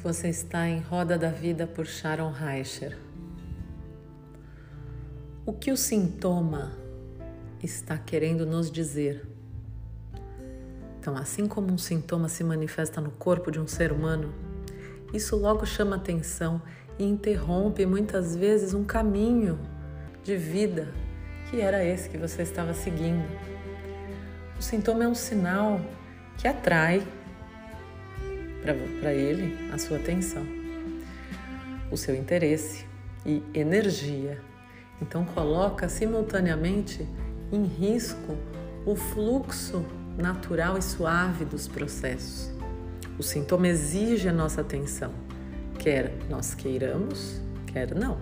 Você está em Roda da Vida por Sharon Reicher. O que o sintoma está querendo nos dizer? Então, assim como um sintoma se manifesta no corpo de um ser humano, isso logo chama atenção e interrompe muitas vezes um caminho de vida que era esse que você estava seguindo. O sintoma é um sinal que atrai para ele a sua atenção, o seu interesse e energia. Então coloca simultaneamente em risco o fluxo natural e suave dos processos. O sintoma exige a nossa atenção, quer nós queiramos, quer não.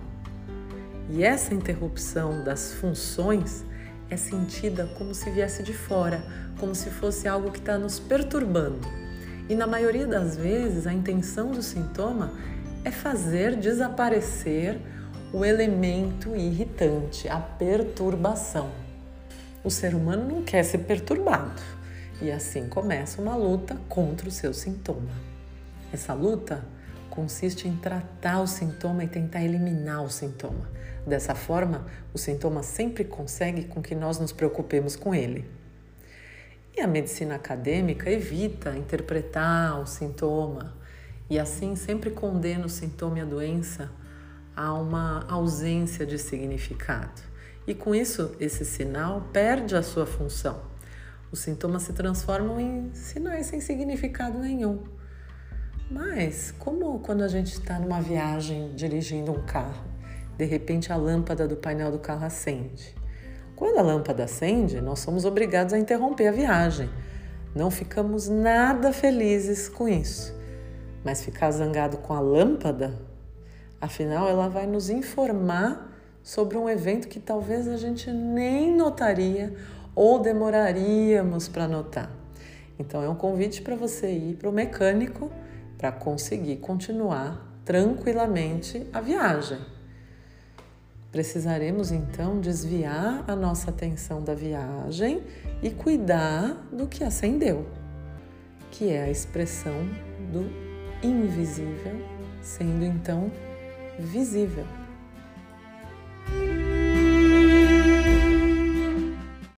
E essa interrupção das funções é sentida como se viesse de fora, como se fosse algo que está nos perturbando e na maioria das vezes, a intenção do sintoma é fazer desaparecer o elemento irritante, a perturbação. O ser humano não quer ser perturbado e assim começa uma luta contra o seu sintoma. Essa luta consiste em tratar o sintoma e tentar eliminar o sintoma. Dessa forma, o sintoma sempre consegue com que nós nos preocupemos com ele. E a medicina acadêmica evita interpretar o sintoma e assim sempre condena o sintoma e a doença a uma ausência de significado. E com isso, esse sinal perde a sua função. Os sintomas se transformam em sinais sem significado nenhum. Mas, como quando a gente está numa viagem dirigindo um carro, de repente a lâmpada do painel do carro acende. Quando a lâmpada acende, nós somos obrigados a interromper a viagem. Não ficamos nada felizes com isso. Mas ficar zangado com a lâmpada, afinal, ela vai nos informar sobre um evento que talvez a gente nem notaria ou demoraríamos para notar. Então, é um convite para você ir para o mecânico para conseguir continuar tranquilamente a viagem. Precisaremos então desviar a nossa atenção da viagem e cuidar do que acendeu, que é a expressão do invisível, sendo então visível.